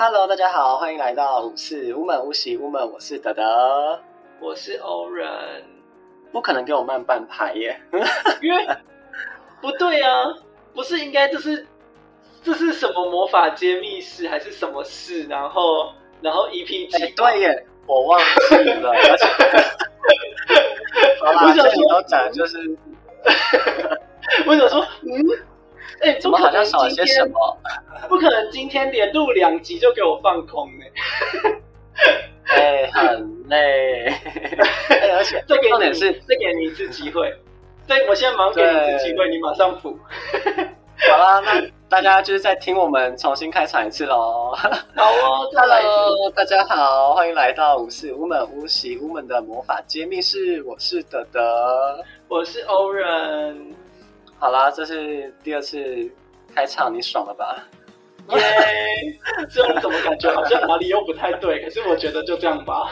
Hello，大家好，欢迎来到五四无门无喜无门，我是德德，我是欧人。不可能给我慢半拍耶，因为不对啊，不是应该这是这是什么魔法揭秘室还是什么事？然后然后 EP 几？对耶，我忘记了。而且，好啦，这里都讲就是，我想说，嗯，哎，怎么好像少了些什么？不可能今天连录两集就给我放空呢？哎，很累，而且重点是再给你一次机会，对，我现在马上给你一次机会，你马上补。好啦，那大家就是在听我们重新开场一次喽。好哦，Hello，大家好，欢迎来到五四五门无喜无门的魔法揭秘室，我是德德，我是欧人。好啦，这是第二次开唱，你爽了吧？耶！这种怎么感觉好像哪里又不太对？可是我觉得就这样吧。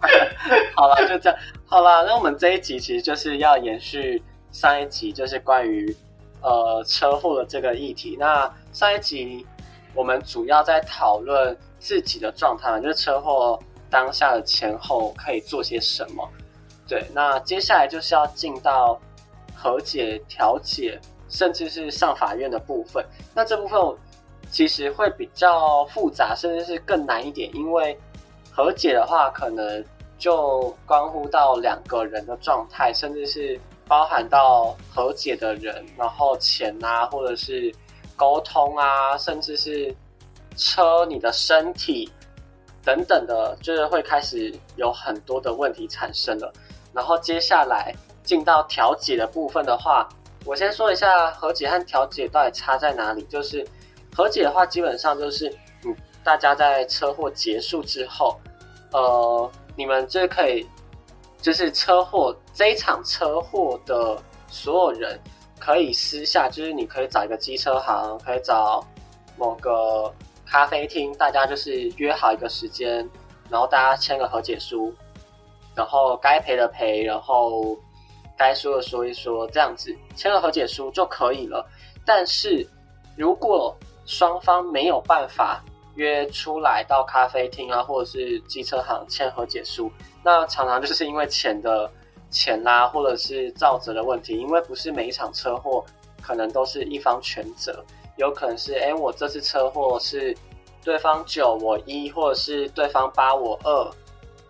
好了，就这样。好了，那我们这一集其实就是要延续上一集，就是关于呃车祸的这个议题。那上一集我们主要在讨论自己的状态，就是车祸当下的前后可以做些什么。对，那接下来就是要进到和解、调解，甚至是上法院的部分。那这部分。其实会比较复杂，甚至是更难一点，因为和解的话，可能就关乎到两个人的状态，甚至是包含到和解的人，然后钱啊，或者是沟通啊，甚至是车、你的身体等等的，就是会开始有很多的问题产生了。然后接下来进到调解的部分的话，我先说一下和解和调解到底差在哪里，就是。和解的话，基本上就是，嗯，大家在车祸结束之后，呃，你们就可以，就是车祸这一场车祸的所有人，可以私下，就是你可以找一个机车行，可以找某个咖啡厅，大家就是约好一个时间，然后大家签个和解书，然后该赔的赔，然后该说的说一说，这样子签个和解书就可以了。但是如果双方没有办法约出来到咖啡厅啊，或者是机车行签和解书，那常常就是因为钱的钱啦，或者是造责的问题。因为不是每一场车祸可能都是一方全责，有可能是哎，我这次车祸是对方九我一，或者是对方八我二，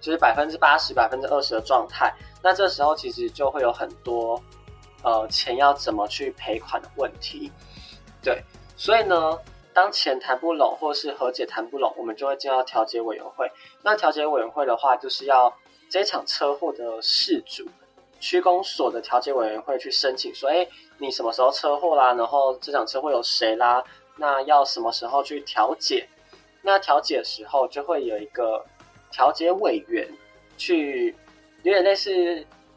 就是百分之八十、百分之二十的状态。那这时候其实就会有很多呃钱要怎么去赔款的问题，对。所以呢，当钱谈不拢，或是和解谈不拢，我们就会进到调解委员会。那调解委员会的话，就是要这场车祸的事主，区公所的调解委员会去申请说：，哎，你什么时候车祸啦？然后这场车祸有谁啦？那要什么时候去调解？那调解的时候就会有一个调解委员去，有点类似，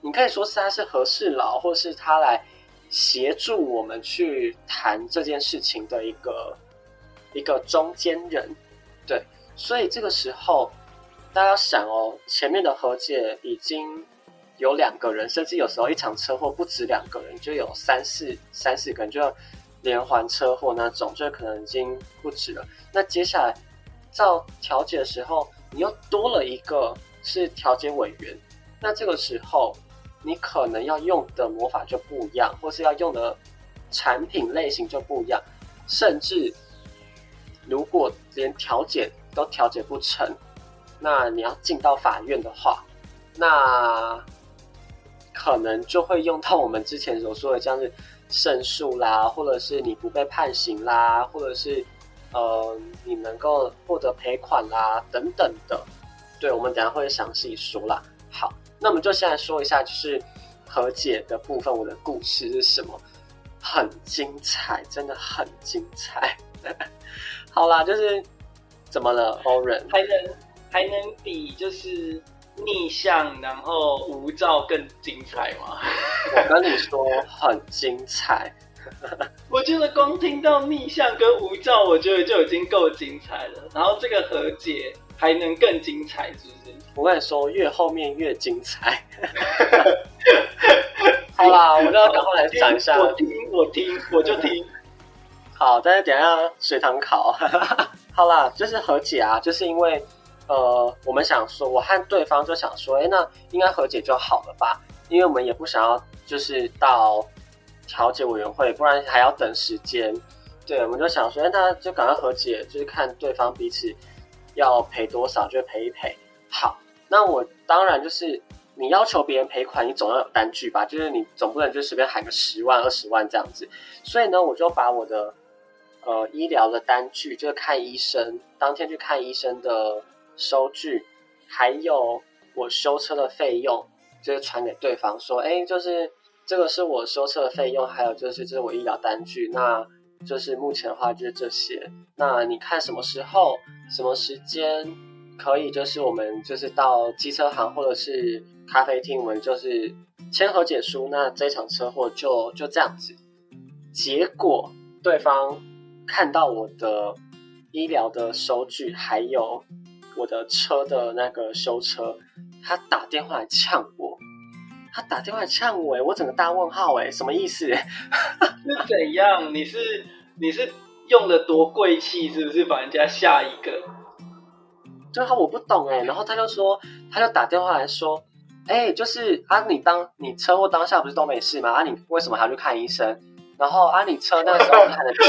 你可以说是他是和事佬，或是他来。协助我们去谈这件事情的一个一个中间人，对，所以这个时候大家想哦，前面的和解已经有两个人，甚至有时候一场车祸不止两个人，就有三四三四个人，就连环车祸那种，就可能已经不止了。那接下来到调解的时候，你又多了一个是调解委员，那这个时候。你可能要用的魔法就不一样，或是要用的产品类型就不一样，甚至如果连调解都调解不成，那你要进到法院的话，那可能就会用到我们之前所说的，像是胜诉啦，或者是你不被判刑啦，或者是呃你能够获得赔款啦等等的。对，我们等下会详细说啦。好。那我们就先来说一下，就是和解的部分，我的故事是什么？很精彩，真的很精彩。好啦，就是怎么了，欧人还能还能比就是逆向然后无照更精彩吗？我跟你说，很精彩。我觉得光听到逆向跟无照，我觉得就已经够精彩了。然后这个和解还能更精彩，是不是？我跟你说，越后面越精彩。好啦，我们要赶快来讲一下。我听，我听，我就听。好，但是等下水塘考。好啦，就是和解啊，就是因为呃，我们想说，我和对方就想说，哎，那应该和解就好了吧？因为我们也不想要就是到调解委员会，不然还要等时间。对，我们就想说，那就赶快和解，就是看对方彼此要赔多少，就赔一赔。好，那我当然就是你要求别人赔款，你总要有单据吧？就是你总不能就随便喊个十万、二十万这样子。所以呢，我就把我的呃医疗的单据，就是看医生当天去看医生的收据，还有我修车的费用，就是传给对方说，哎，就是这个是我修车的费用，还有就是这是我医疗单据，那。就是目前的话就是这些，那你看什么时候、什么时间可以？就是我们就是到机车行或者是咖啡厅，我们就是签和解书。那这场车祸就就这样子。结果对方看到我的医疗的收据，还有我的车的那个修车，他打电话来呛我。他打电话呛我，哎，我整个大问号，哎，什么意思？是怎样？你是你是用的多贵气，是不是把人家吓一个？就他我不懂哎，然后他就说，他就打电话来说，哎，就是啊，你当你车祸当下不是都没事吗？啊，你为什么还要去看医生？然后啊，你车那个时候还能骑，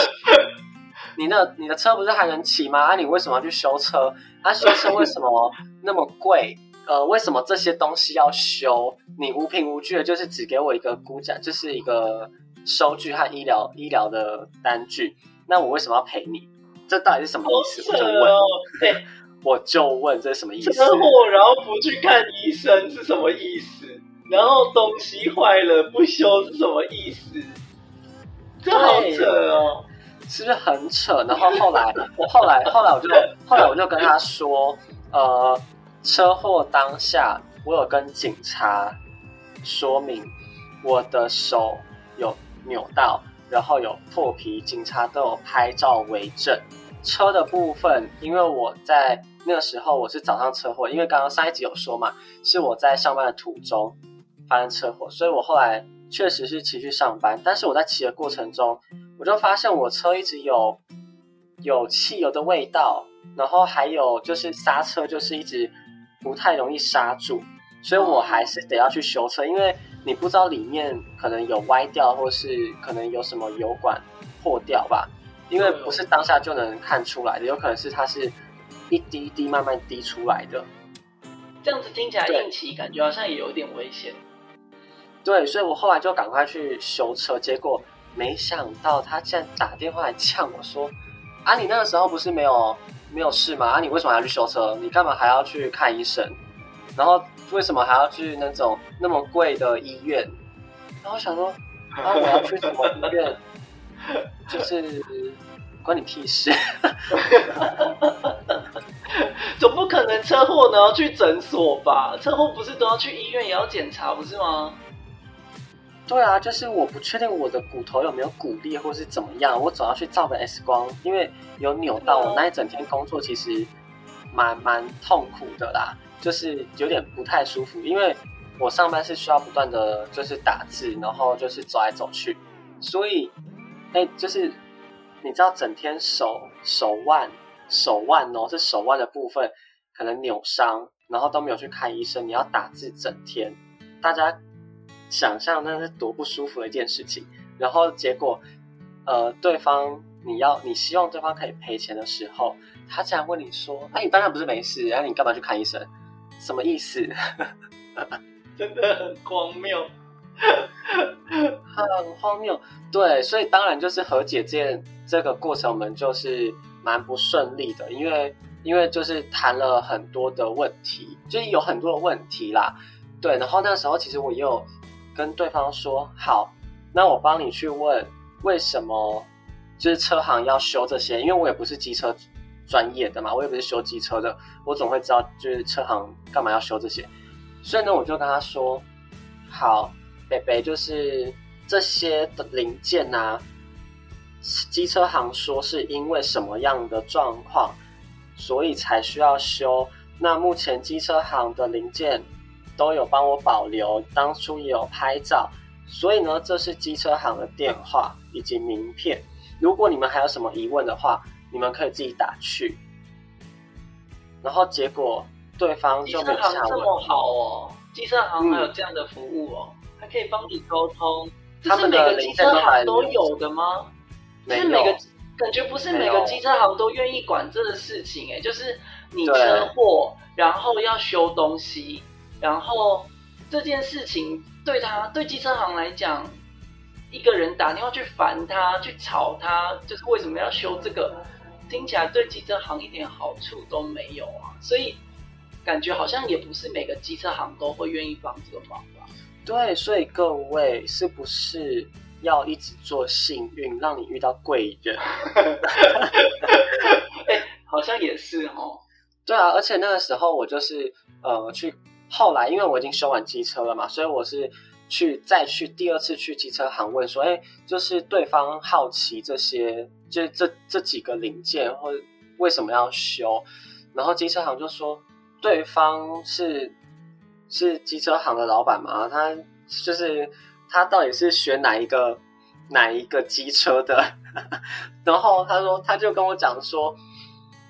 你那你的车不是还能骑吗？啊，你为什么要去修车？啊，修车为什么那么贵？呃，为什么这些东西要修？你无凭无据的，就是只给我一个估价，就是一个收据和医疗医疗的单据。那我为什么要赔你？这到底是什么意思？我就问，我就问这是什么意思？车祸然后不去看医生是什么意思？然后东西坏了不修是什么意思？这好扯哦，是不是很扯？然后后来我后来后来我就后来我就跟他说，呃。车祸当下，我有跟警察说明我的手有扭到，然后有破皮，警察都有拍照为证。车的部分，因为我在那个时候我是早上车祸，因为刚刚上一集有说嘛，是我在上班的途中发生车祸，所以我后来确实是骑去上班。但是我在骑的过程中，我就发现我车一直有有汽油的味道，然后还有就是刹车就是一直。不太容易刹住，所以我还是得要去修车，因为你不知道里面可能有歪掉，或是可能有什么油管破掉吧，因为不是当下就能看出来的，有可能是它是一滴一滴慢慢滴出来的。这样子听起来硬骑，感觉好像也有点危险。对，所以我后来就赶快去修车，结果没想到他竟然打电话来呛我说：“啊，你那个时候不是没有？”没有事吗？啊，你为什么还要去修车？你干嘛还要去看医生？然后为什么还要去那种那么贵的医院？然后想说，啊，我要去什么医院？就是关你屁事！总不可能车祸呢要去诊所吧？车祸不是都要去医院也要检查不是吗？对啊，就是我不确定我的骨头有没有骨裂或是怎么样，我总要去照个 X 光，因为有扭到。我那一整天工作其实蛮蛮痛苦的啦，就是有点不太舒服，因为我上班是需要不断的就是打字，然后就是走来走去，所以哎，就是你知道整天手手腕手腕哦，是手腕的部分可能扭伤，然后都没有去看医生，你要打字整天，大家。想象那是多不舒服的一件事情，然后结果，呃，对方你要你希望对方可以赔钱的时候，他竟然问你说：“哎，你当然不是没事，那你干嘛去看医生？什么意思？” 真的很荒谬，很荒谬。对，所以当然就是和解这件这个过程，我们就是蛮不顺利的，因为因为就是谈了很多的问题，就是有很多的问题啦。对，然后那时候其实我也有。跟对方说好，那我帮你去问为什么就是车行要修这些，因为我也不是机车专业的嘛，我也不是修机车的，我总会知道就是车行干嘛要修这些。所以呢，我就跟他说好，北北就是这些的零件呐，机车行说是因为什么样的状况，所以才需要修。那目前机车行的零件。都有帮我保留，当初也有拍照，所以呢，这是机车行的电话以及名片。如果你们还有什么疑问的话，你们可以自己打去。然后结果对方机就没车行这下文。么好哦，机车行还有这样的服务哦，还可以帮你沟通。这他是每个们的机车行都有的吗？没就是每个有感觉不是每个有机车行都愿意管这个事情哎，就是你对车祸，然后要修东西，然后这件事情对他对机车行来讲，一个人打电话去烦他，去吵他，就是为什么要修这个，听起来对机车行一点好处都没有啊，所以感觉好像也不是每个机车行都会愿意帮这个忙吧。对，所以各位是不是要一直做幸运，让你遇到贵人？哎、好像也是哦。对啊，而且那个时候我就是呃去，后来因为我已经修完机车了嘛，所以我是去再去第二次去机车行问说，哎，就是对方好奇这些，就这这几个零件或为什么要修，然后机车行就说对方是是机车行的老板嘛，他就是他到底是学哪一个哪一个机车的，然后他说他就跟我讲说。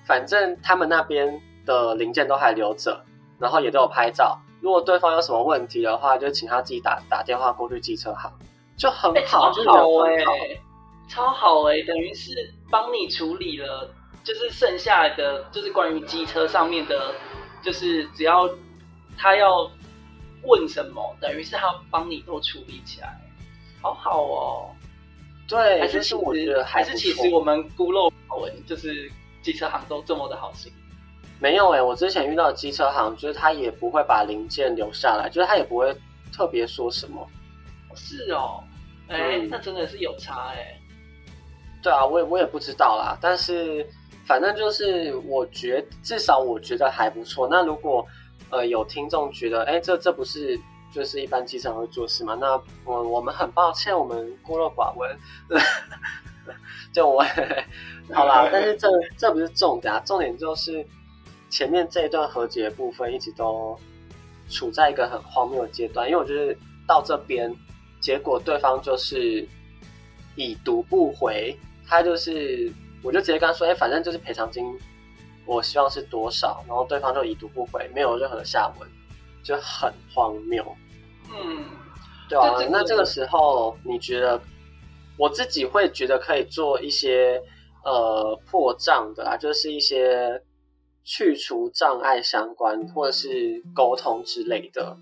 反正他们那边的零件都还留着，然后也都有拍照。如果对方有什么问题的话，就请他自己打打电话过去机车行，就很哎、好，超就是好哎、超好哎、等于是帮你处理了，就是剩下的就是关于机车上面的，就是只要他要问什么，等于是他帮你都处理起来，好好哦。对，还是是其实我觉得还是其实我们孤陋寡闻，就是机车行都这么的好心。没有哎、我之前遇到的机车行，就是他也不会把零件留下来，就是他也不会特别说什么。是哦，哎、嗯那真的是有差哎、对啊，我也我也不知道啦，但是反正就是我觉至少我觉得还不错。那如果呃有听众觉得，哎，这这不是就是一般机车会做事吗？那我我们很抱歉，我们孤陋寡闻。就我好啦，但是这这不是重点啊，重点就是前面这一段和解的部分一直都处在一个很荒谬的阶段，因为我就是到这边，结果对方就是已读不回，他就是我就直接跟他说，哎、反正就是赔偿金，我希望是多少，然后对方就已读不回，没有任何的下文，就很荒谬。嗯，对啊那这个时候你觉得，我自己会觉得可以做一些呃破账的啊，就是一些去除障碍相关或者是沟通之类的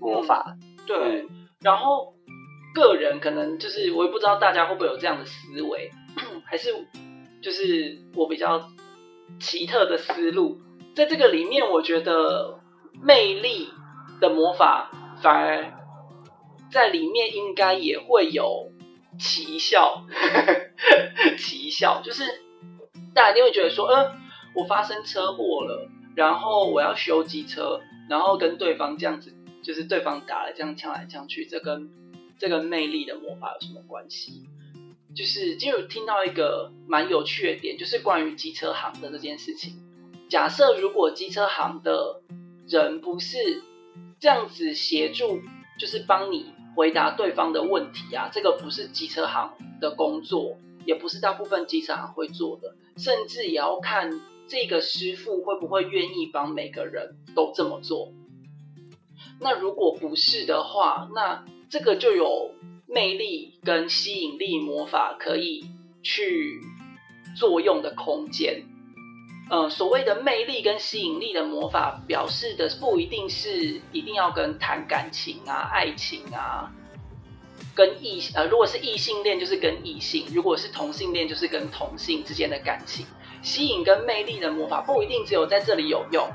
魔法。对。嗯然后个人可能就是我也不知道大家会不会有这样的思维，还是就是我比较奇特的思路，在这个里面，我觉得魅力的魔法反而在里面应该也会有奇效，奇效就是大家一定会觉得说，嗯、我发生车祸了，然后我要修机车，然后跟对方这样子，就是对方打了这样呛来呛去，这跟这跟魅力的魔法有什么关系？就是就有听到一个蛮有趣的点，就是关于机车行的这件事情。假设如果机车行的人不是这样子协助，就是帮你回答对方的问题啊，这个不是机车行的工作，也不是大部分机车行会做的，甚至也要看这个师傅会不会愿意帮每个人都这么做。那如果不是的话，那这个就有魅力跟吸引力魔法可以去作用的空间。呃，所谓的魅力跟吸引力的魔法，表示的不一定是一定要跟谈感情啊、爱情啊，跟异呃，如果是异性恋就是跟异性，如果是同性恋就是跟同性之间的感情。吸引跟魅力的魔法不一定只有在这里有用，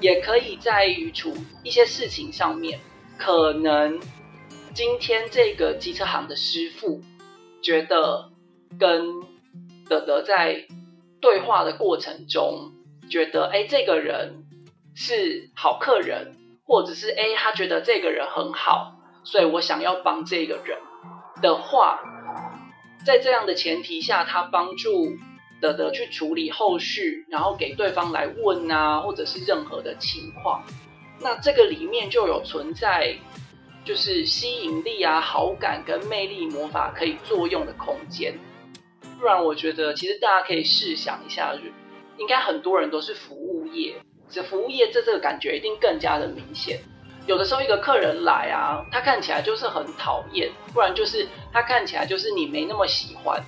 也可以在于处一些事情上面，可能今天这个机车行的师傅觉得跟德德在对话的过程中，觉得哎这个人是好客人，或者是哎他觉得这个人很好，所以我想要帮这个人的话，在这样的前提下，他帮助的的去处理后续，然后给对方来问啊，或者是任何的情况，那这个里面就有存在就是吸引力啊、好感跟魅力魔法可以作用的空间。不然我觉得其实大家可以试想一下，应该很多人都是服务业，这服务业这这个感觉一定更加的明显。有的时候一个客人来啊，他看起来就是很讨厌，不然就是他看起来就是你没那么喜欢，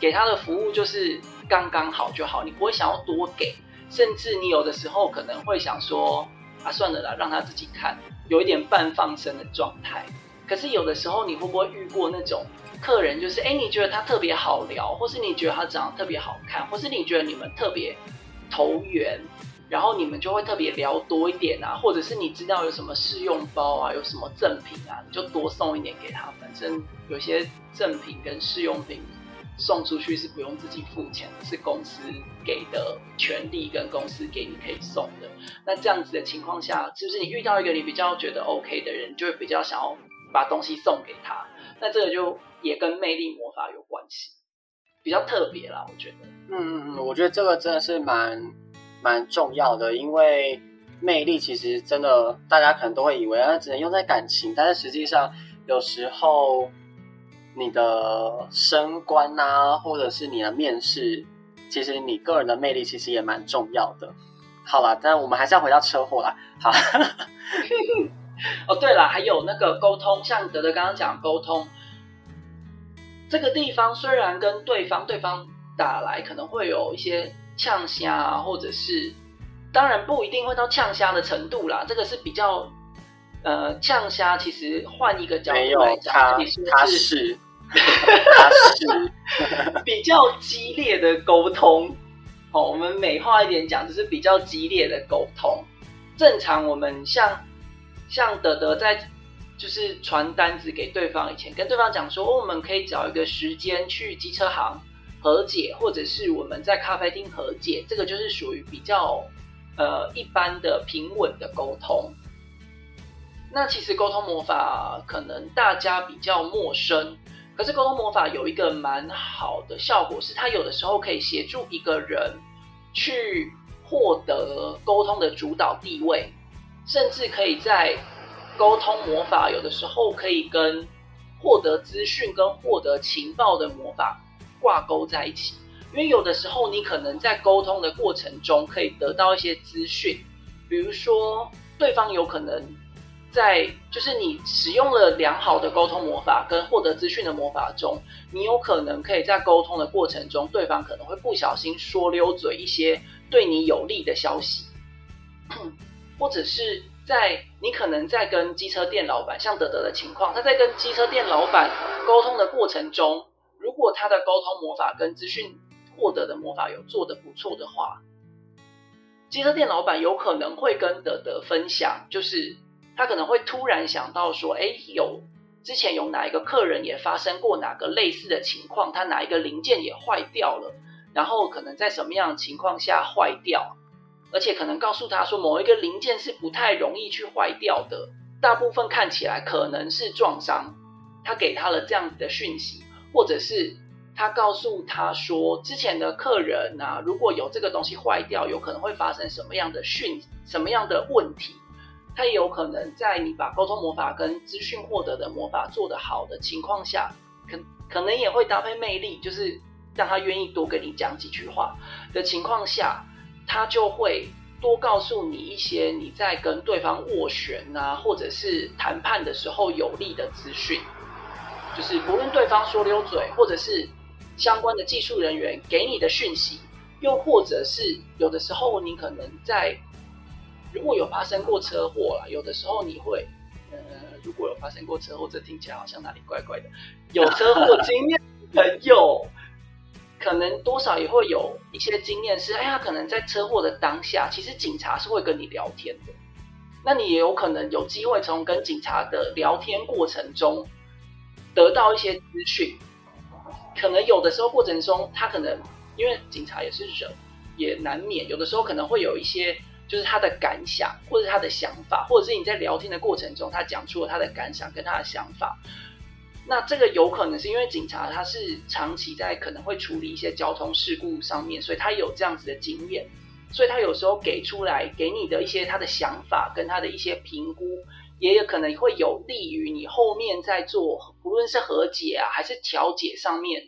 给他的服务就是刚刚好就好，你不会想要多给，甚至你有的时候可能会想说啊算了啦，让他自己看，有一点半放生的状态。可是有的时候你会不会遇过那种客人，就是哎你觉得他特别好聊，或是你觉得他长得特别好看，或是你觉得你们特别投缘。然后你们就会特别聊多一点啊，或者是你知道有什么试用包啊，有什么赠品啊，你就多送一点给他。反正有些赠品跟试用品送出去是不用自己付钱的，是公司给的权利跟公司给你可以送的。那这样子的情况下，是不是你遇到一个你比较觉得 OK 的人，就会比较想要把东西送给他？那这个就也跟魅力魔法有关系，比较特别啦，我觉得。嗯嗯嗯，我觉得这个真的是蛮。蛮重要的，因为魅力其实真的，大家可能都会以为啊，只能用在感情，但是实际上有时候你的升官啊，或者是你的面试，其实你个人的魅力其实也蛮重要的。好了，但我们还是要回到车祸啦。好，哦对了，还有那个沟通，像德德刚刚讲沟通，这个地方虽然跟对方对方打来可能会有一些。呛虾，或者是，当然不一定会到呛虾的程度啦。这个是比较，呃，呛虾其实换一个角度来讲，他是，他 是比较激烈的沟通。哦，我们美化一点讲，就是比较激烈的沟通。正常我们像像德德在就是传单子给对方以前，跟对方讲说，我们可以找一个时间去机车行。和解，或者是我们在咖啡厅和解，这个就是属于比较呃一般的平稳的沟通。那其实沟通魔法可能大家比较陌生，可是沟通魔法有一个蛮好的效果，是它有的时候可以协助一个人去获得沟通的主导地位，甚至可以在沟通魔法有的时候可以跟获得资讯跟获得情报的魔法。挂钩在一起，因为有的时候你可能在沟通的过程中可以得到一些资讯，比如说对方有可能在就是你使用了良好的沟通魔法跟获得资讯的魔法中，你有可能可以在沟通的过程中，对方可能会不小心说溜嘴一些对你有利的消息，或者是在你可能在跟机车店老板像德德的情况，他在跟机车店老板沟通的过程中。如果他的沟通魔法跟资讯获得的魔法有做的不错的话，机车店老板有可能会跟德德分享，就是他可能会突然想到说，哎，有之前有哪一个客人也发生过哪个类似的情况，他哪一个零件也坏掉了，然后可能在什么样的情况下坏掉，而且可能告诉他说某一个零件是不太容易去坏掉的，大部分看起来可能是撞伤，他给他了这样子的讯息。或者是他告诉他说，之前的客人啊，如果有这个东西坏掉，有可能会发生什么样的讯、什么样的问题？他也有可能在你把沟通魔法跟资讯获得的魔法做得好的情况下，可可能也会搭配魅力，就是让他愿意多跟你讲几句话的情况下，他就会多告诉你一些你在跟对方斡旋啊，或者是谈判的时候有利的资讯。就是不论对方说溜嘴，或者是相关的技术人员给你的讯息，又或者是有的时候你可能在如果有发生过车祸啦，有的时候你会呃，如果有发生过车祸，这听起来好像哪里怪怪的。有车祸经验的朋友，可能多少也会有一些经验，是哎呀，可能在车祸的当下，其实警察是会跟你聊天的，那你也有可能有机会从跟警察的聊天过程中。得到一些资讯，可能有的时候过程中，他可能因为警察也是人，也难免有的时候可能会有一些，就是他的感想或者他的想法，或者是你在聊天的过程中，他讲出了他的感想跟他的想法。那这个有可能是因为警察他是长期在可能会处理一些交通事故上面，所以他有这样子的经验，所以他有时候给出来给你的一些他的想法跟他的一些评估。也有可能会有利于你后面在做，不论是和解啊，还是调解上面，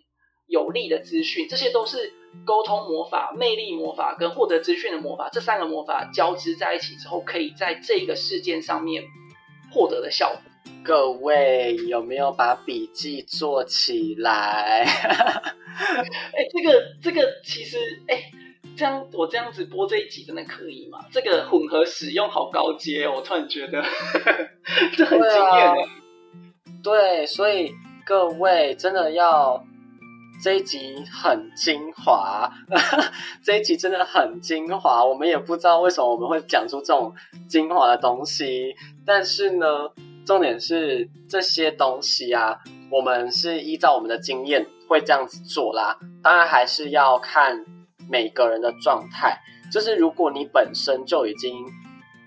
有利的资讯，这些都是沟通魔法、魅力魔法跟获得资讯的魔法这三个魔法交织在一起之后，可以在这个事件上面获得的效果。各位有没有把笔记做起来？哎，这个这个其实哎，这样我这样子播这一集真的可以吗？这个混合使用好高阶哦，我突然觉得 这很惊艳。对，所以各位真的要这一集很精华，这一集真的很精华。我们也不知道为什么我们会讲出这种精华的东西，但是呢。重点是这些东西啊，我们是依照我们的经验会这样子做啦。当然还是要看每个人的状态。就是如果你本身就已经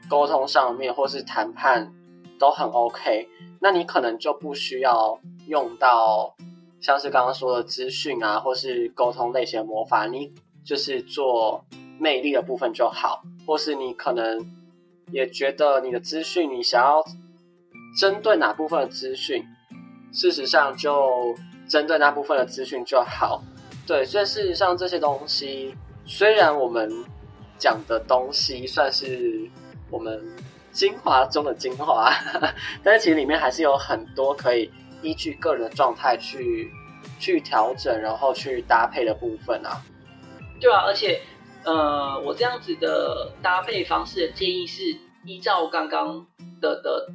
沟通上面或是谈判都很 OK，那你可能就不需要用到像是刚刚说的资讯啊，或是沟通类型的魔法。你就是做魅力的部分就好，或是你可能也觉得你的资讯你想要。针对哪部分的资讯，事实上就针对那部分的资讯就好。对，所以事实上这些东西，虽然我们讲的东西算是我们精华中的精华，但是其实里面还是有很多可以依据个人的状态去去调整，然后去搭配的部分啊。对啊，而且呃，我这样子的搭配方式的建议是依照刚刚的的。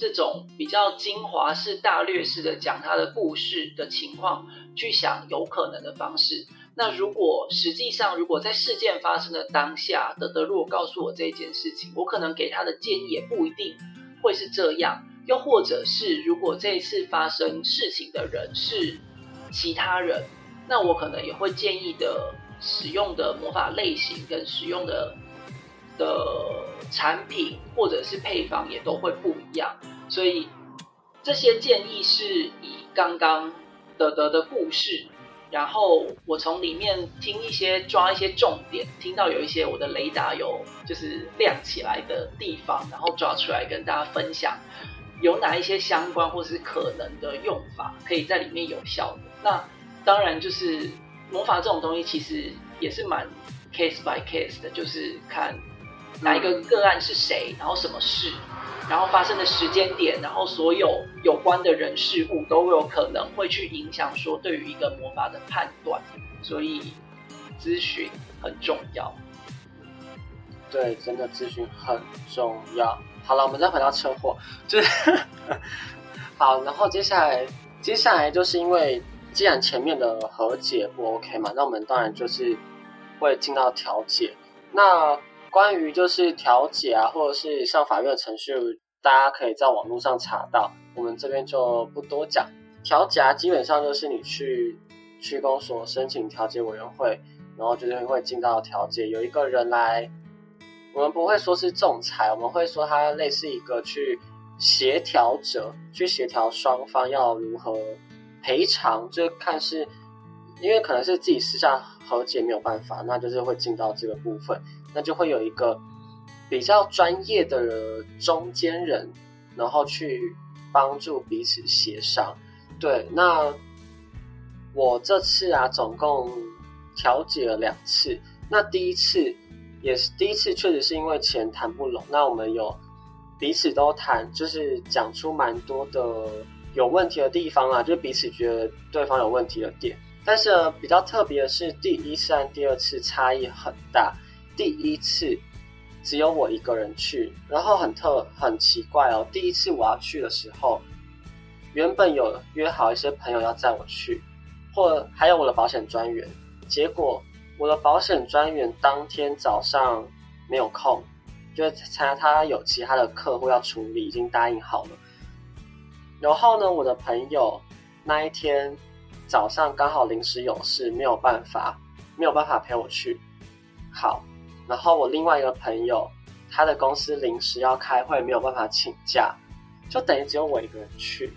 这种比较精华式、大略式的讲他的故事的情况，去想有可能的方式。那如果实际上，如果在事件发生的当下，德德如果告诉我这件事情，我可能给他的建议也不一定会是这样。又或者是，如果这一次发生事情的人是其他人，那我可能也会建议的使用的魔法类型跟使用的的产品或者是配方也都会不一样。所以这些建议是以刚刚德德的故事，然后我从里面听一些抓一些重点，听到有一些我的雷达有就是亮起来的地方，然后抓出来跟大家分享，有哪一些相关或是可能的用法可以在里面有效的。那当然就是魔法这种东西其实也是蛮 case by case 的，就是看哪一个个案是谁，然后什么事。然后发生的时间点，然后所有有关的人事物都有可能会去影响说对于一个魔法的判断，所以咨询很重要。对，真的咨询很重要。好了，我们再回到车祸，就是 好。然后接下来，接下来就是因为既然前面的和解不 OK 嘛，那我们当然就是会进到调解。那关于就是调解啊，或者是上法院的程序，大家可以在网络上查到，我们这边就不多讲。调解基本上就是你去区公所申请调解委员会，然后就是会进到调解，有一个人来，我们不会说是仲裁，我们会说它类似一个去协调者，去协调双方要如何赔偿，就看是因为可能是自己私下和解没有办法，那就是会进到这个部分。那就会有一个比较专业的中间人，然后去帮助彼此协商。对，那我这次啊，总共调解了两次。那第一次也是第一次，确实是因为钱谈不拢。那我们有彼此都谈，就是讲出蛮多的有问题的地方啊，就彼此觉得对方有问题的点。但是呢比较特别的是，第一次和第二次差异很大。第一次只有我一个人去，然后很特很奇怪哦。第一次我要去的时候，原本有约好一些朋友要载我去，或还有我的保险专员。结果我的保险专员当天早上没有空，就参加他有其他的客户要处理，已经答应好了。然后呢，我的朋友那一天早上刚好临时有事，没有办法，没有办法陪我去。好。然后我另外一个朋友，他的公司临时要开会，没有办法请假，就等于只有我一个人去。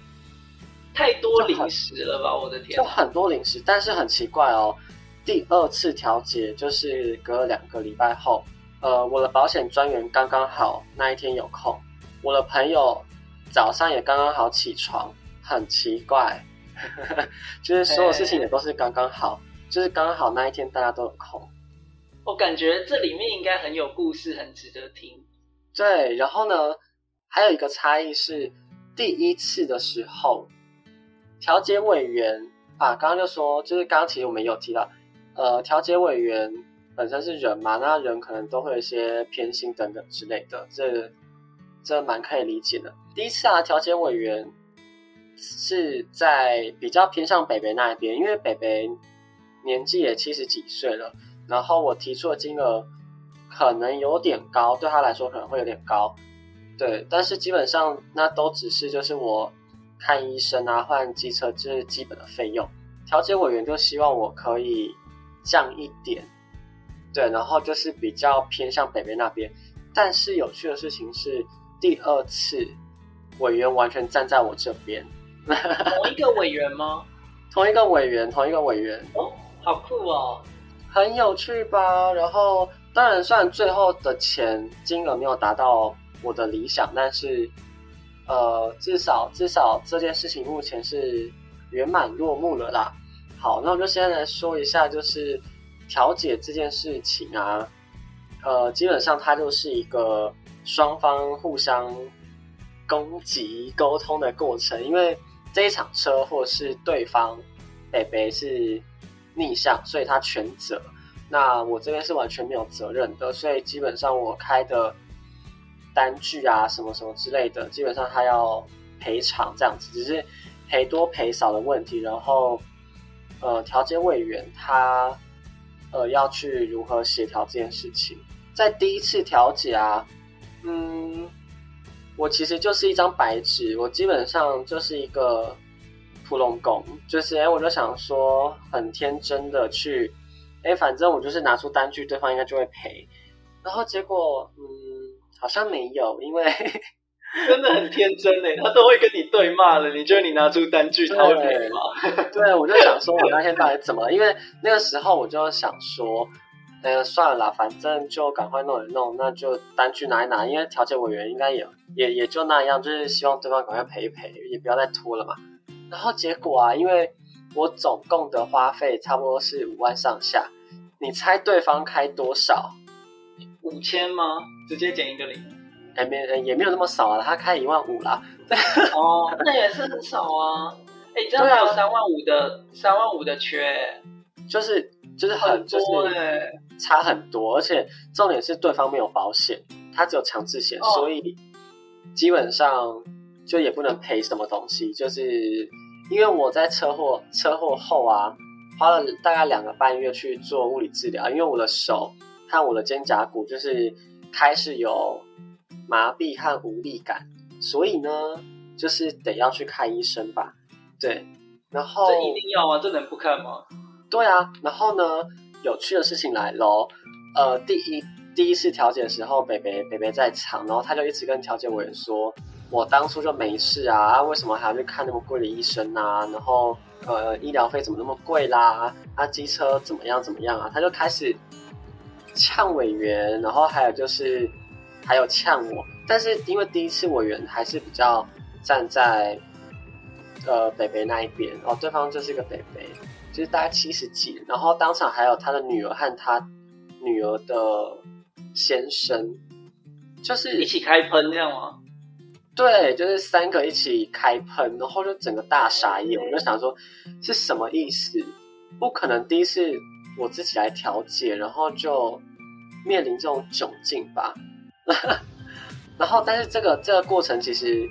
太多零食了吧，我的天！就很多零食，但是很奇怪哦。第二次调解就是隔了两个礼拜后，呃，我的保险专员刚刚好那一天有空，我的朋友早上也刚刚好起床，很奇怪，就是所有事情也都是刚刚好，就是刚好那一天大家都有空。我感觉这里面应该很有故事，很值得听。对，然后呢，还有一个差异是，第一次的时候，调解委员啊，刚刚就说，就是刚刚其实我们有提到，呃，调解委员本身是人嘛，那人可能都会有一些偏心等等之类的，这这蛮可以理解的。第一次啊，调解委员是在比较偏向北北那一边，因为北北年纪也七十几岁了。然后我提出的金额可能有点高，对他来说可能会有点高，对。但是基本上那都只是就是我看医生啊、换机车这是基本的费用。调解委员就希望我可以降一点，对。然后就是比较偏向北边那边。但是有趣的事情是，第二次委员完全站在我这边。同一个委员吗？同一个委员，同一个委员。哦，好酷哦。很有趣吧？然后当然，虽然最后的钱金额没有达到我的理想，但是呃，至少至少这件事情目前是圆满落幕了啦。好，那我就先来说一下，就是调解这件事情啊，呃，基本上它就是一个双方互相攻击沟通的过程，因为这一场车祸是对方北北是。逆向，所以他全责。那我这边是完全没有责任的，所以基本上我开的单据啊，什么什么之类的，基本上他要赔偿这样子，只是赔多赔少的问题。然后，呃，调解委员他呃要去如何协调这件事情，在第一次调解啊，嗯，我其实就是一张白纸，我基本上就是一个。普龙拱就是哎，我就想说很天真的去哎，反正我就是拿出单据，对方应该就会赔。然后结果嗯，好像没有，因为 真的很天真嘞，他都会跟你对骂了。你觉得你拿出单据他会赔吗？对，我就想说我那天到底怎么了？因为那个时候我就想说，呃，算了啦，反正就赶快弄一弄，那就单据拿一拿。因为调解委员应该也也也就那样，就是希望对方赶快赔一赔，也不要再拖了嘛。然后结果啊，因为我总共的花费差不多是五万上下，你猜对方开多少？五千吗？直接减一个零？哎，没，也没有那么少啊，他开一万五啦。哦，那也是很少啊。哎，这样还有三万五的三万五的缺，就是就是很就是差很多，而且重点是对方没有保险，他只有强制险，所以基本上就也不能赔什么东西，就是。因为我在车祸车祸后啊，花了大概两个半月去做物理治疗，因为我的手和我的肩胛骨就是开始有麻痹和无力感，所以呢，就是得要去看医生吧。对，然后这一定要啊？这能不看吗？对啊，然后呢，有趣的事情来喽。呃，第一第一次调解的时候，北北北北在场，然后他就一直跟调解委员说。我当初就没事啊，为什么还要去看那么贵的医生啊？然后，呃，医疗费怎么那么贵啦？啊，机车怎么样怎么样啊？他就开始呛委员，然后还有就是还有呛我。但是因为第一次委员还是比较站在呃北北那一边哦，对方就是一个北北，就是大概七十几，然后当场还有他的女儿和他女儿的先生，就是一起开喷这样吗？对，就是三个一起开喷，然后就整个大傻眼。我就想说，是什么意思？不可能第一次我自己来调解，然后就面临这种窘境吧。然后，但是这个这个过程其实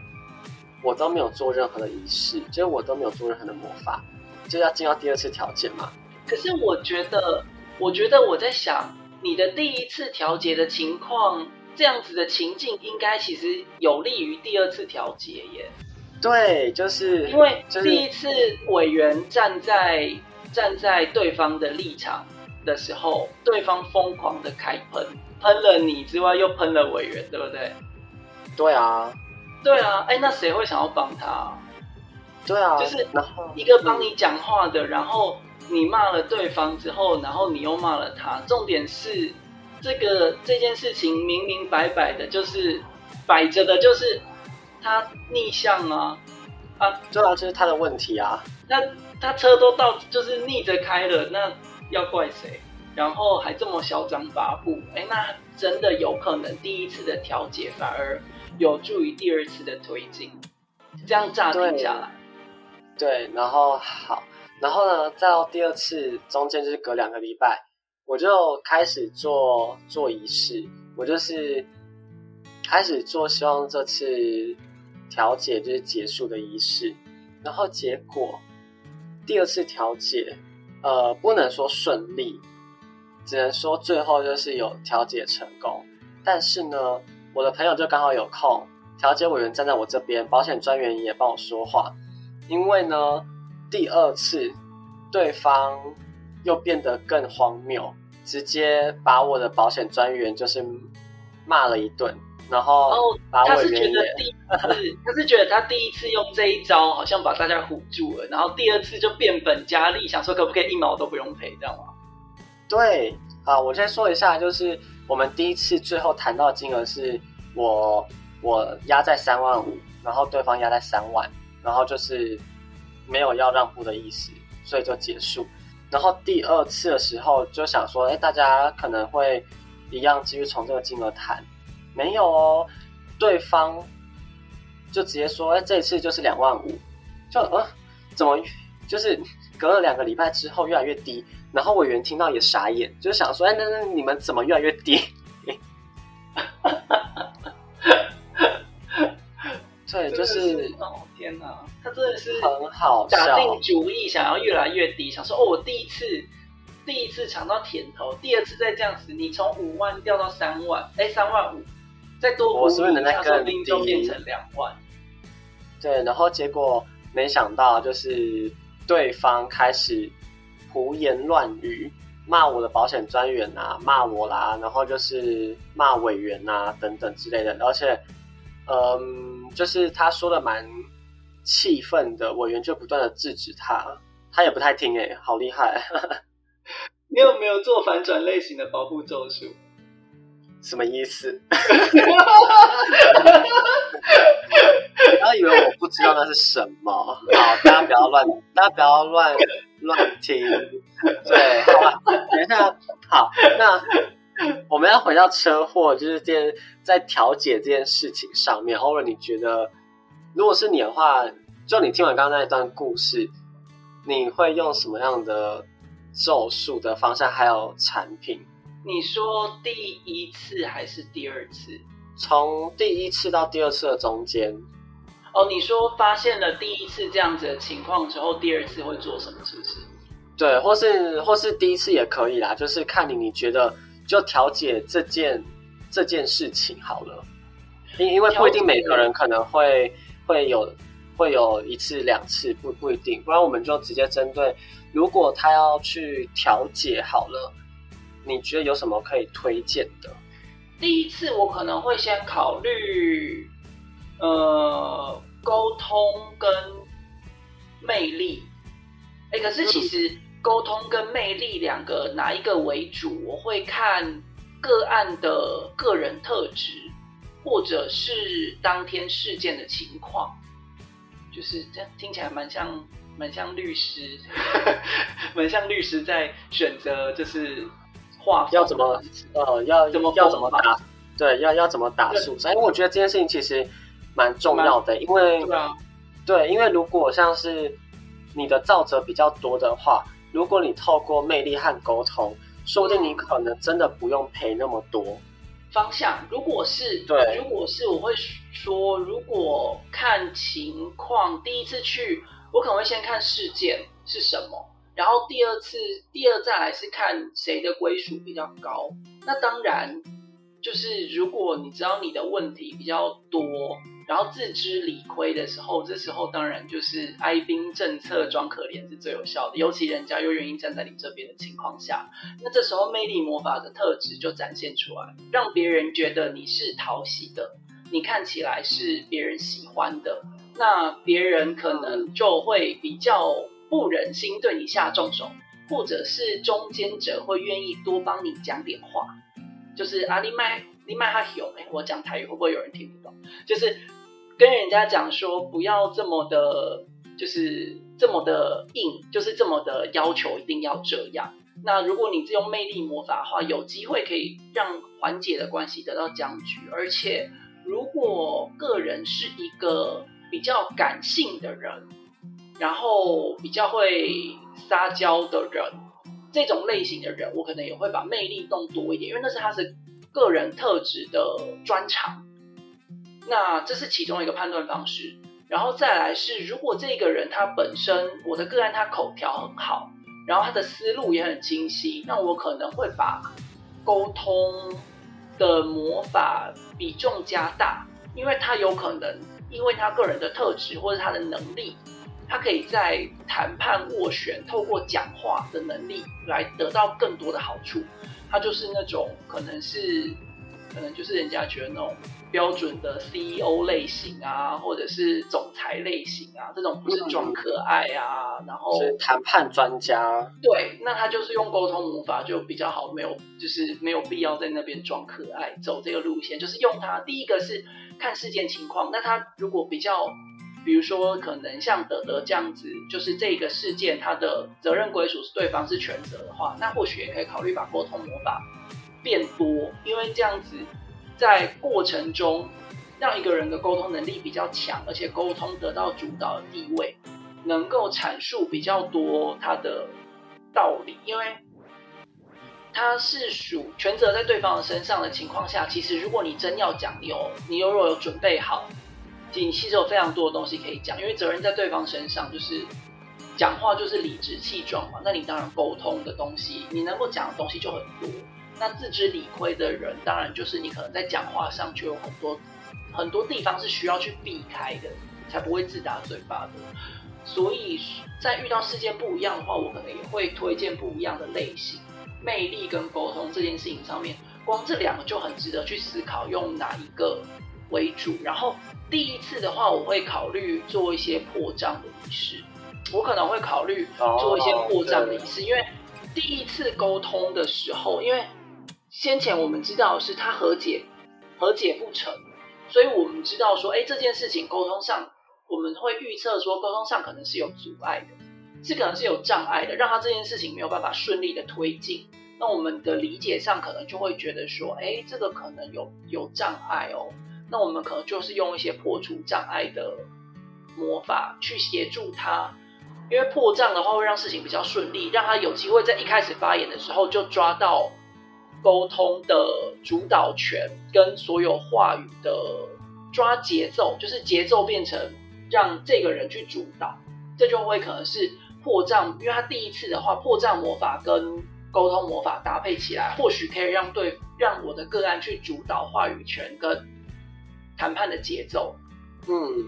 我都没有做任何的仪式，就是我都没有做任何的魔法，就要进到第二次调解嘛。可是我觉得，我觉得我在想，你的第一次调节的情况。这样子的情境应该其实有利于第二次调节耶。对，就是因为第一次委员站在站在对方的立场的时候，对方疯狂的开喷，喷了你之外又喷了委员，对不对？对啊，对啊，哎，那谁会想要帮他？对啊，就是一个帮你讲话的，然后你骂了对方之后，然后你又骂了他，重点是。这个这件事情明明白白的，就是摆着的，就是他逆向啊，啊，对啊，这是他的问题啊。那他车都到就是逆着开了，那要怪谁？然后还这么嚣张跋扈，哎，那真的有可能第一次的调解反而有助于第二次的推进。这样乍听下来，对，然后好，然后呢，再到第二次中间就是隔两个礼拜，我就开始做做仪式，我就是开始做，希望这次调解就是结束的仪式。然后结果第二次调解，呃，不能说顺利。只能说最后就是有调解成功，但是呢，我的朋友就刚好有空，调解委员站在我这边，保险专员也帮我说话。因为呢，第二次对方又变得更荒谬，直接把我的保险专员就是骂了一顿，然后把委员也，他是觉得他第一次用这一招好像把大家唬住了，然后第二次就变本加厉，想说可不可以一毛都不用赔，这样吗？对啊，我先说一下，就是我们第一次最后谈到金额是我我压在三万五，然后对方压在三万，然后就是没有要让步的意思，所以就结束。然后第二次的时候就想说，哎，大家可能会一样继续从这个金额谈，没有哦，对方就直接说，哎，这次就是两万五，就呃，怎么就是隔了两个礼拜之后越来越低。然后委员听到也傻眼，就想说：“哎，那那你们怎么越来越低？” 对，就是哦，天哪，他真的是很好打定主意想要越来越低，想说：“哦，我第一次第一次尝到甜头，第二次再这样子，你从五万掉到三万，哎，三万五，再多我是不是能再就变成两万？”对，然后结果没想到就是对方开始。胡言乱语，骂我的保险专员啊，骂我啦，然后就是骂委员啊等等之类的，而且，嗯，就是他说的蛮气愤的，委员就不断的制止他，他也不太听，哎，好厉害！你有没有做反转类型的保护咒术？什么意思？不要以为我不知道那是什么。好，大家不要乱，大家不要乱乱听。对，好吧，等一下。好，那我们要回到车祸，就是这件在调解这件事情上面。或者你觉得，如果是你的话，就你听完刚刚那一段故事，你会用什么样的咒术的方向，还有产品？你说第一次还是第二次？从第一次到第二次的中间。哦，你说发现了第一次这样子的情况之后，第二次会做什么？是不是？对，或是或是第一次也可以啦，就是看你你觉得就调解这件这件事情好了，因因为不一定每个人可能会会有会有一次两次不不一定，不然我们就直接针对，如果他要去调解好了。你觉得有什么可以推荐的？第一次我可能会先考虑，呃，沟通跟魅力。哎，可是其实沟通跟魅力两个哪一个为主？我会看个案的个人特质，或者是当天事件的情况。就是这样听起来蛮像蛮像律师，蛮像律师在选择就是。要怎么呃要怎么要怎么打？对，要要怎么打诉讼？因为我觉得这件事情其实蛮重要的，因为对，因为如果像是你的造者比较多的话，如果你透过魅力和沟通，说不定你可能真的不用赔那么多。方向，如果是对，如果是我会说，如果看情况，第一次去，我可能会先看事件是什么。然后第二次，第二再来是看谁的归属比较高。那当然，就是如果你知道你的问题比较多，然后自知理亏的时候，这时候当然就是哀兵政策装可怜是最有效的。尤其人家又愿意站在你这边的情况下，那这时候魅力魔法的特质就展现出来，让别人觉得你是讨喜的，你看起来是别人喜欢的，那别人可能就会比较。不忍心对你下重手，或者是中间者会愿意多帮你讲点话，就是阿里麦，你麦哈熊哎，我讲台语会不会有人听不懂？就是跟人家讲说不要这么的，就是这么的硬，就是这么的要求一定要这样。那如果你是用魅力魔法的话，有机会可以让缓解的关系得到僵局。而且，如果个人是一个比较感性的人，然后比较会撒娇的人，这种类型的人，我可能也会把魅力弄多一点，因为那是他是个人特质的专长。那这是其中一个判断方式。然后再来是，如果这个人他本身我的个案他口条很好。然后他的思路也很清晰，那我可能会把沟通的魔法比重加大，因为他有可能因为他个人的特质或者他的能力，他可以在谈判斡旋透过讲话的能力来得到更多的好处。他就是那种可能是可能就是人家觉得那种。标准的 CEO 类型啊，或者是总裁类型啊，这种不是装可爱啊，然后是谈判专家。对，那他就是用沟通魔法就比较好，没有就是没有必要在那边装可爱，走这个路线，就是用他。第一个是看事件情况，那他如果比较，比如说可能像德德这样子，就是这个事件他的责任归属是对方是全责的话，那或许也可以考虑把沟通魔法变多，因为这样子。在过程中，让一个人的沟通能力比较强，而且沟通得到主导的地位，能够阐述比较多他的道理，因为他是属全责在对方的身上的情况下，其实如果你真要讲，你有你如果有准备好，你其实有非常多的东西可以讲，因为责任在对方身上，就是讲话就是理直气壮嘛，那你当然沟通的东西，你能够讲的东西就很多。那自知理亏的人，当然就是你可能在讲话上就有很多很多地方是需要去避开的，才不会自打嘴巴的。所以在遇到事件不一样的话，我可能也会推荐不一样的类型，魅力跟沟通这件事情上面，光这两个就很值得去思考用哪一个为主。然后第一次的话，我会考虑做一些破障的仪式，我可能会考虑做一些破障的仪式，因为第一次沟通的时候，因为先前我们知道是他和解，和解不成，所以我们知道说，哎，这件事情沟通上，我们会预测说沟通上可能是有阻碍的，是可能是有障碍的，让他这件事情没有办法顺利的推进。那我们的理解上可能就会觉得说，哎，这个可能有有障碍哦。那我们可能就是用一些破除障碍的魔法去协助他，因为破障的话会让事情比较顺利，让他有机会在一开始发言的时候就抓到。沟通的主导权跟所有话语的抓节奏，就是节奏变成让这个人去主导，这就会可能是破障，因为他第一次的话，破障魔法跟沟通魔法搭配起来，或许可以让对让我的个案去主导话语权跟谈判的节奏。嗯，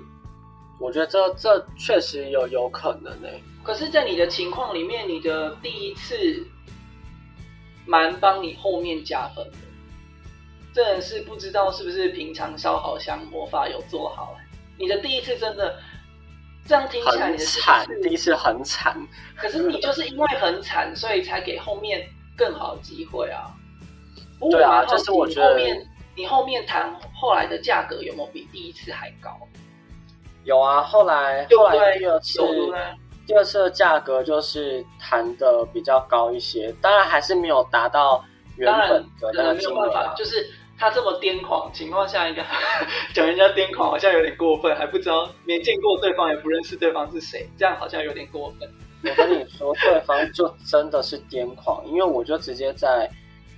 我觉得这这确实有有可能诶。可是，在你的情况里面，你的第一次。蛮帮你后面加分的，真的是不知道是不是平常烧好香魔法有做好。你的第一次真的这样听起来，你的惨，第一次很惨。可是你就是因为很惨，所以才给后面更好的机会啊。对啊，就是我觉得后面你后面谈后来的价格有没有比第一次还高？有啊，后来后来第二次。第二次的价格就是谈的比较高一些，当然还是没有达到原本的那个金额。就是他这么癫狂情况下，应该 讲人家癫狂好像有点过分，还不知道没见过对方，也不认识对方是谁，这样好像有点过分。我跟你说，对方就真的是癫狂，因为我就直接在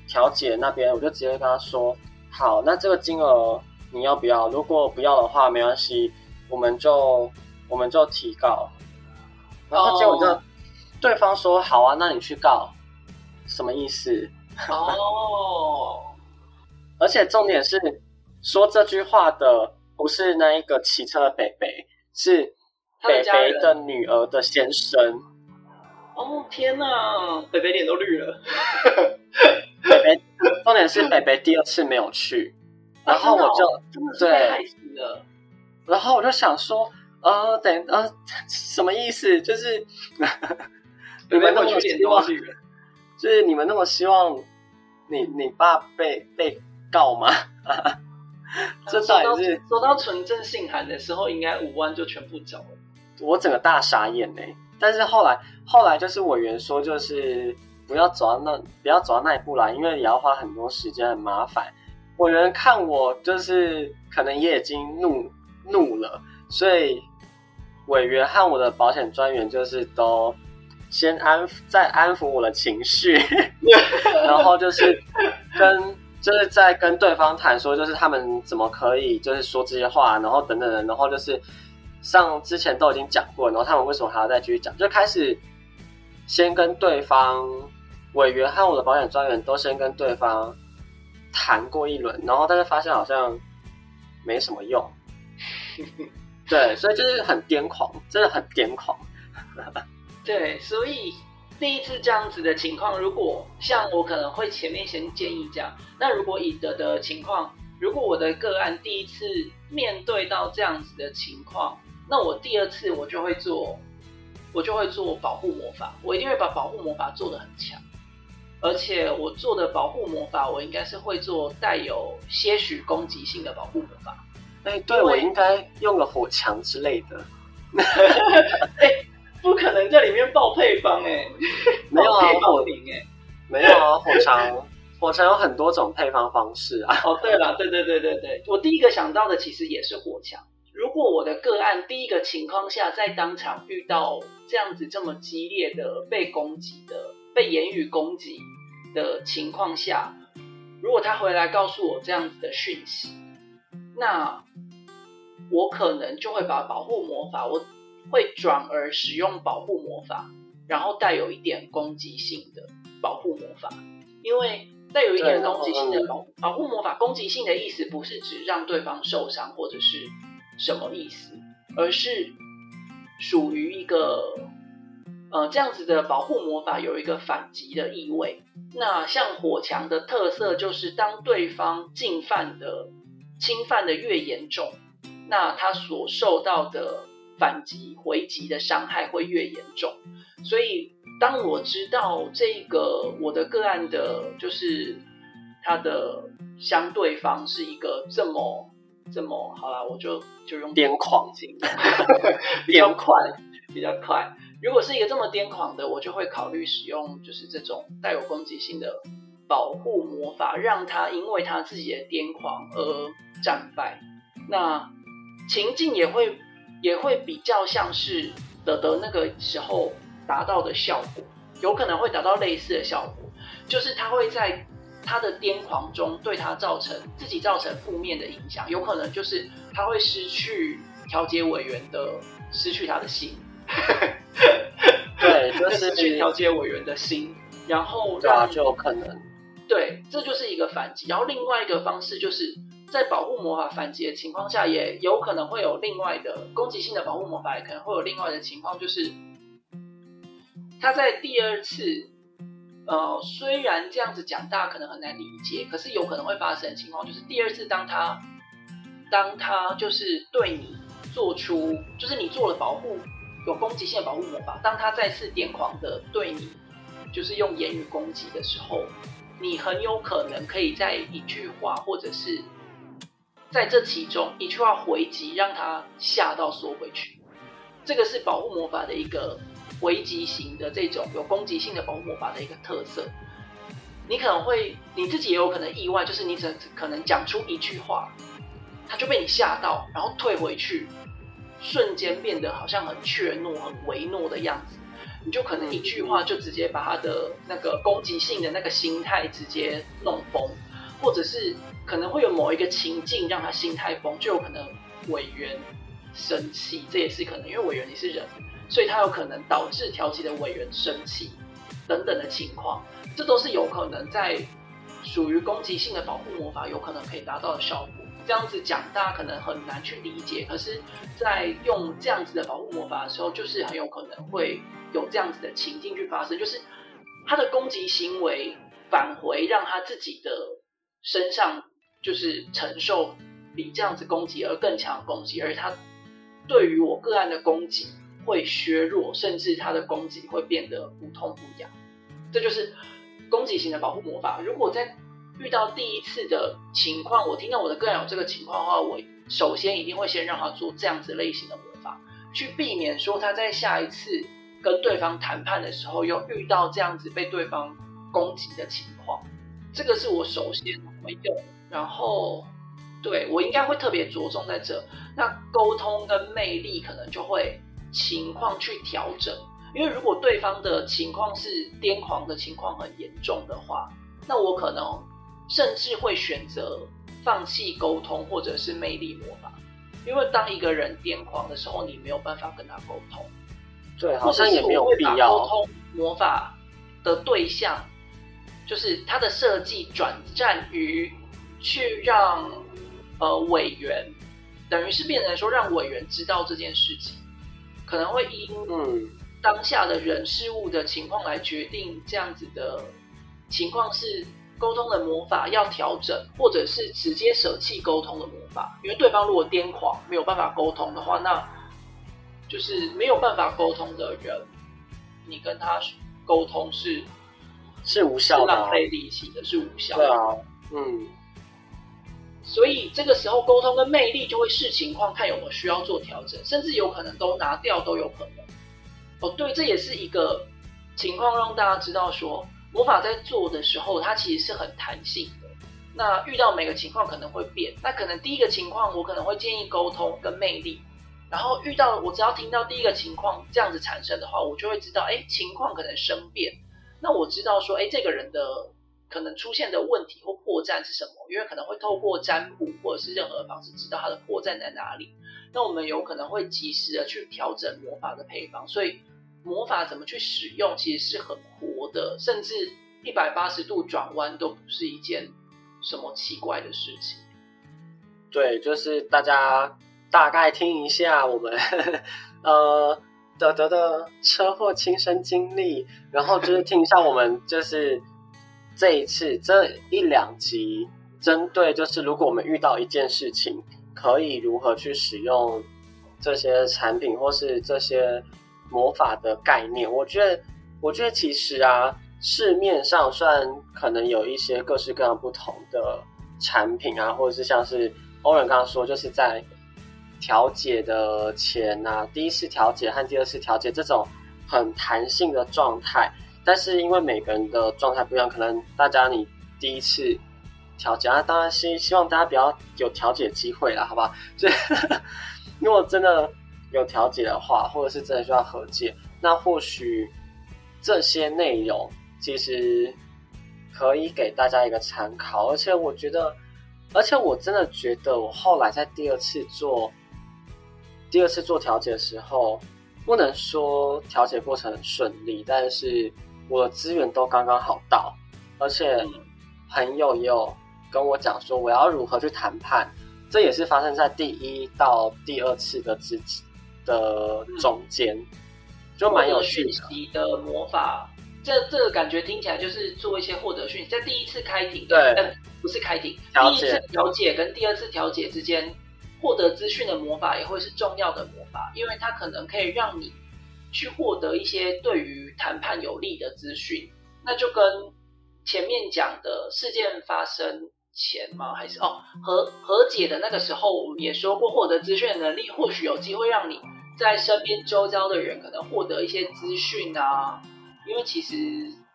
调解那边，我就直接跟他说：“好，那这个金额你要不要？如果不要的话，没关系，我们就我们就提告。”然后结果就对方说好啊，那你去告，什么意思？哦，而且重点是说这句话的不是那一个骑车的北北，是北北的女儿的先生。哦天哪，北北脸都绿了。北北重点是北北第二次没有去，然后我就对，然后我就想说。呃，等呃，什么意思？就是你们那么希望，就是你们那么希望你你爸被被告吗？这到到底是收到纯正信函的时候，应该五万就全部缴了。我整个大傻眼呢、但是后来后来就是委员说，就是不要走到那不要走到那一步啦，因为也要花很多时间，很麻烦。委员看我就是可能也已经怒怒了，所以委员和我的保险专员就是都先安再安抚我的情绪，然后就是跟就是在跟对方谈说，就是他们怎么可以就是说这些话，然后等等的，然后就是像之前都已经讲过，然后他们为什么还要再继续讲？就开始先跟对方委员和我的保险专员都先跟对方谈过一轮，然后但是发现好像没什么用。对，所以就是很癫狂，真的很癫狂。对，所以第一次这样子的情况，如果像我可能会前面先建议这样，那如果以德的情况，如果我的个案第一次面对到这样子的情况，那我第二次我就会做，我就会做保护魔法，我一定会把保护魔法做得很强，而且我做的保护魔法，我应该是会做带有些许攻击性的保护魔法。哎，对我应该用了火墙之类的。哎、不可能在里面爆配方哎、没有啊爆配爆零哎、没有啊，火墙，火墙有很多种配方方式啊。哦，对了，对对对对对，我第一个想到的其实也是火墙。如果我的个案第一个情况下在当场遇到这样子这么激烈的被攻击的、被言语攻击的情况下，如果他回来告诉我这样子的讯息，那我可能就会把保护魔法，我会转而使用保护魔法，然后带有一点攻击性的保护魔法，因为带有一点攻击性的保保护魔法，攻击性的意思不是指让对方受伤或者是什么意思，而是属于一个呃这样子的保护魔法有一个反击的意味。那像火墙的特色就是，当对方进犯的侵犯的越严重，那他所受到的反击回击的伤害会越严重。所以，当我知道这个我的个案的，就是他的相对方是一个这么这么好啦，我就就用癫狂型，比较快，比较快。如果是一个这么癫狂的，我就会考虑使用就是这种带有攻击性的保护魔法，让他因为他自己的癫狂而战败。那情境也会也会比较像是德德那个时候达到的效果，有可能会达到类似的效果，就是他会在他的癫狂中对他造成自己造成负面的影响，有可能就是他会失去调解委员的失去他的心，对，就是去是调解委员的心，然后对啊，让就有可能。对，这就是一个反击。然后另外一个方式就是在保护魔法反击的情况下，也有可能会有另外的攻击性的保护魔法，也可能会有另外的情况，就是他在第二次，呃，虽然这样子讲大家可能很难理解，可是有可能会发生的情况就是第二次当他当他就是对你做出，就是你做了保护有攻击性的保护魔法，当他再次癫狂的对你就是用言语攻击的时候。你很有可能可以在一句话，或者是在这其中一句话回击，让他吓到缩回去。这个是保护魔法的一个回击型的这种有攻击性的保护魔法的一个特色。你可能会你自己也有可能意外，就是你只可能讲出一句话，他就被你吓到，然后退回去，瞬间变得好像很怯懦、很唯诺的样子。你就可能一句话就直接把他的那个攻击性的那个心态直接弄崩，或者是可能会有某一个情境让他心态崩，就有可能委员生气，这也是可能，因为委员你是人，所以他有可能导致调解的委员生气等等的情况，这都是有可能在属于攻击性的保护魔法有可能可以达到的效果。这样子讲，大家可能很难去理解。可是，在用这样子的保护魔法的时候，就是很有可能会有这样子的情境去发生，就是他的攻击行为返回，让他自己的身上就是承受比这样子攻击而更强的攻击，而他对于我个案的攻击会削弱，甚至他的攻击会变得不痛不痒。这就是攻击型的保护魔法。如果在遇到第一次的情况，我听到我的个人有这个情况的话，我首先一定会先让他做这样子类型的魔法，去避免说他在下一次跟对方谈判的时候又遇到这样子被对方攻击的情况。这个是我首先会用，然后对我应该会特别着重在这。那沟通跟魅力可能就会情况去调整，因为如果对方的情况是癫狂的情况很严重的话，那我可能。甚至会选择放弃沟通，或者是魅力魔法，因为当一个人癫狂的时候，你没有办法跟他沟通。对，好像也没有必要。沟通魔法的对象，就是他的设计转战于去让呃委员，等于是变成说让委员知道这件事情，可能会因嗯当下的人事物的情况来决定这样子的情况是。沟通的魔法要调整，或者是直接舍弃沟通的魔法，因为对方如果癫狂没有办法沟通的话，那就是没有办法沟通的人，你跟他沟通是是无效的，浪费力气的，是无效的。对啊，嗯。所以这个时候沟通跟魅力就会视情况看有没有需要做调整，甚至有可能都拿掉都有可能。哦，对，这也是一个情况，让大家知道说。魔法在做的时候，它其实是很弹性的。那遇到每个情况可能会变。那可能第一个情况，我可能会建议沟通跟魅力。然后遇到我只要听到第一个情况这样子产生的话，我就会知道，哎，情况可能生变。那我知道说，哎，这个人的可能出现的问题或破绽是什么？因为可能会透过占卜或者是任何方式知道他的破绽在哪里。那我们有可能会及时的去调整魔法的配方。所以。魔法怎么去使用，其实是很的，甚至一百八十度转弯都不是一件什么奇怪的事情。对，就是大家大概听一下我们呃德德的车祸亲身经历，然后就是听一下我们就是这一次这一两集，针对就是如果我们遇到一件事情，可以如何去使用这些产品或是这些。魔法的概念，我觉得，我觉得其实啊，市面上算可能有一些各式各样不同的产品啊，或者是像是欧仁刚刚说，就是在调解的前啊，第一次调解和第二次调解这种很弹性的状态，但是因为每个人的状态不一样，可能大家你第一次调解啊，当然希希望大家比较有调解机会啦，好吧？所 以如果真的。有调解的话，或者是真的需要和解，那或许这些内容其实可以给大家一个参考。而且我觉得，而且我真的觉得，我后来在第二次做第二次做调解的时候，不能说调解过程很顺利，但是我的资源都刚刚好到，而且朋友也有跟我讲说我要如何去谈判，这也是发生在第一到第二次的之的中间就蛮有讯息的魔法，这这个感觉听起来就是做一些获得讯息，在第一次开庭，对，不是开庭，第一次调解跟第二次调解之间获得资讯的魔法也会是重要的魔法，因为它可能可以让你去获得一些对于谈判有利的资讯，那就跟前面讲的事件发生。前吗？还是哦和和解的那个时候，我们也说过，获得资讯的能力或许有机会让你在身边周遭的人可能获得一些资讯啊。因为其实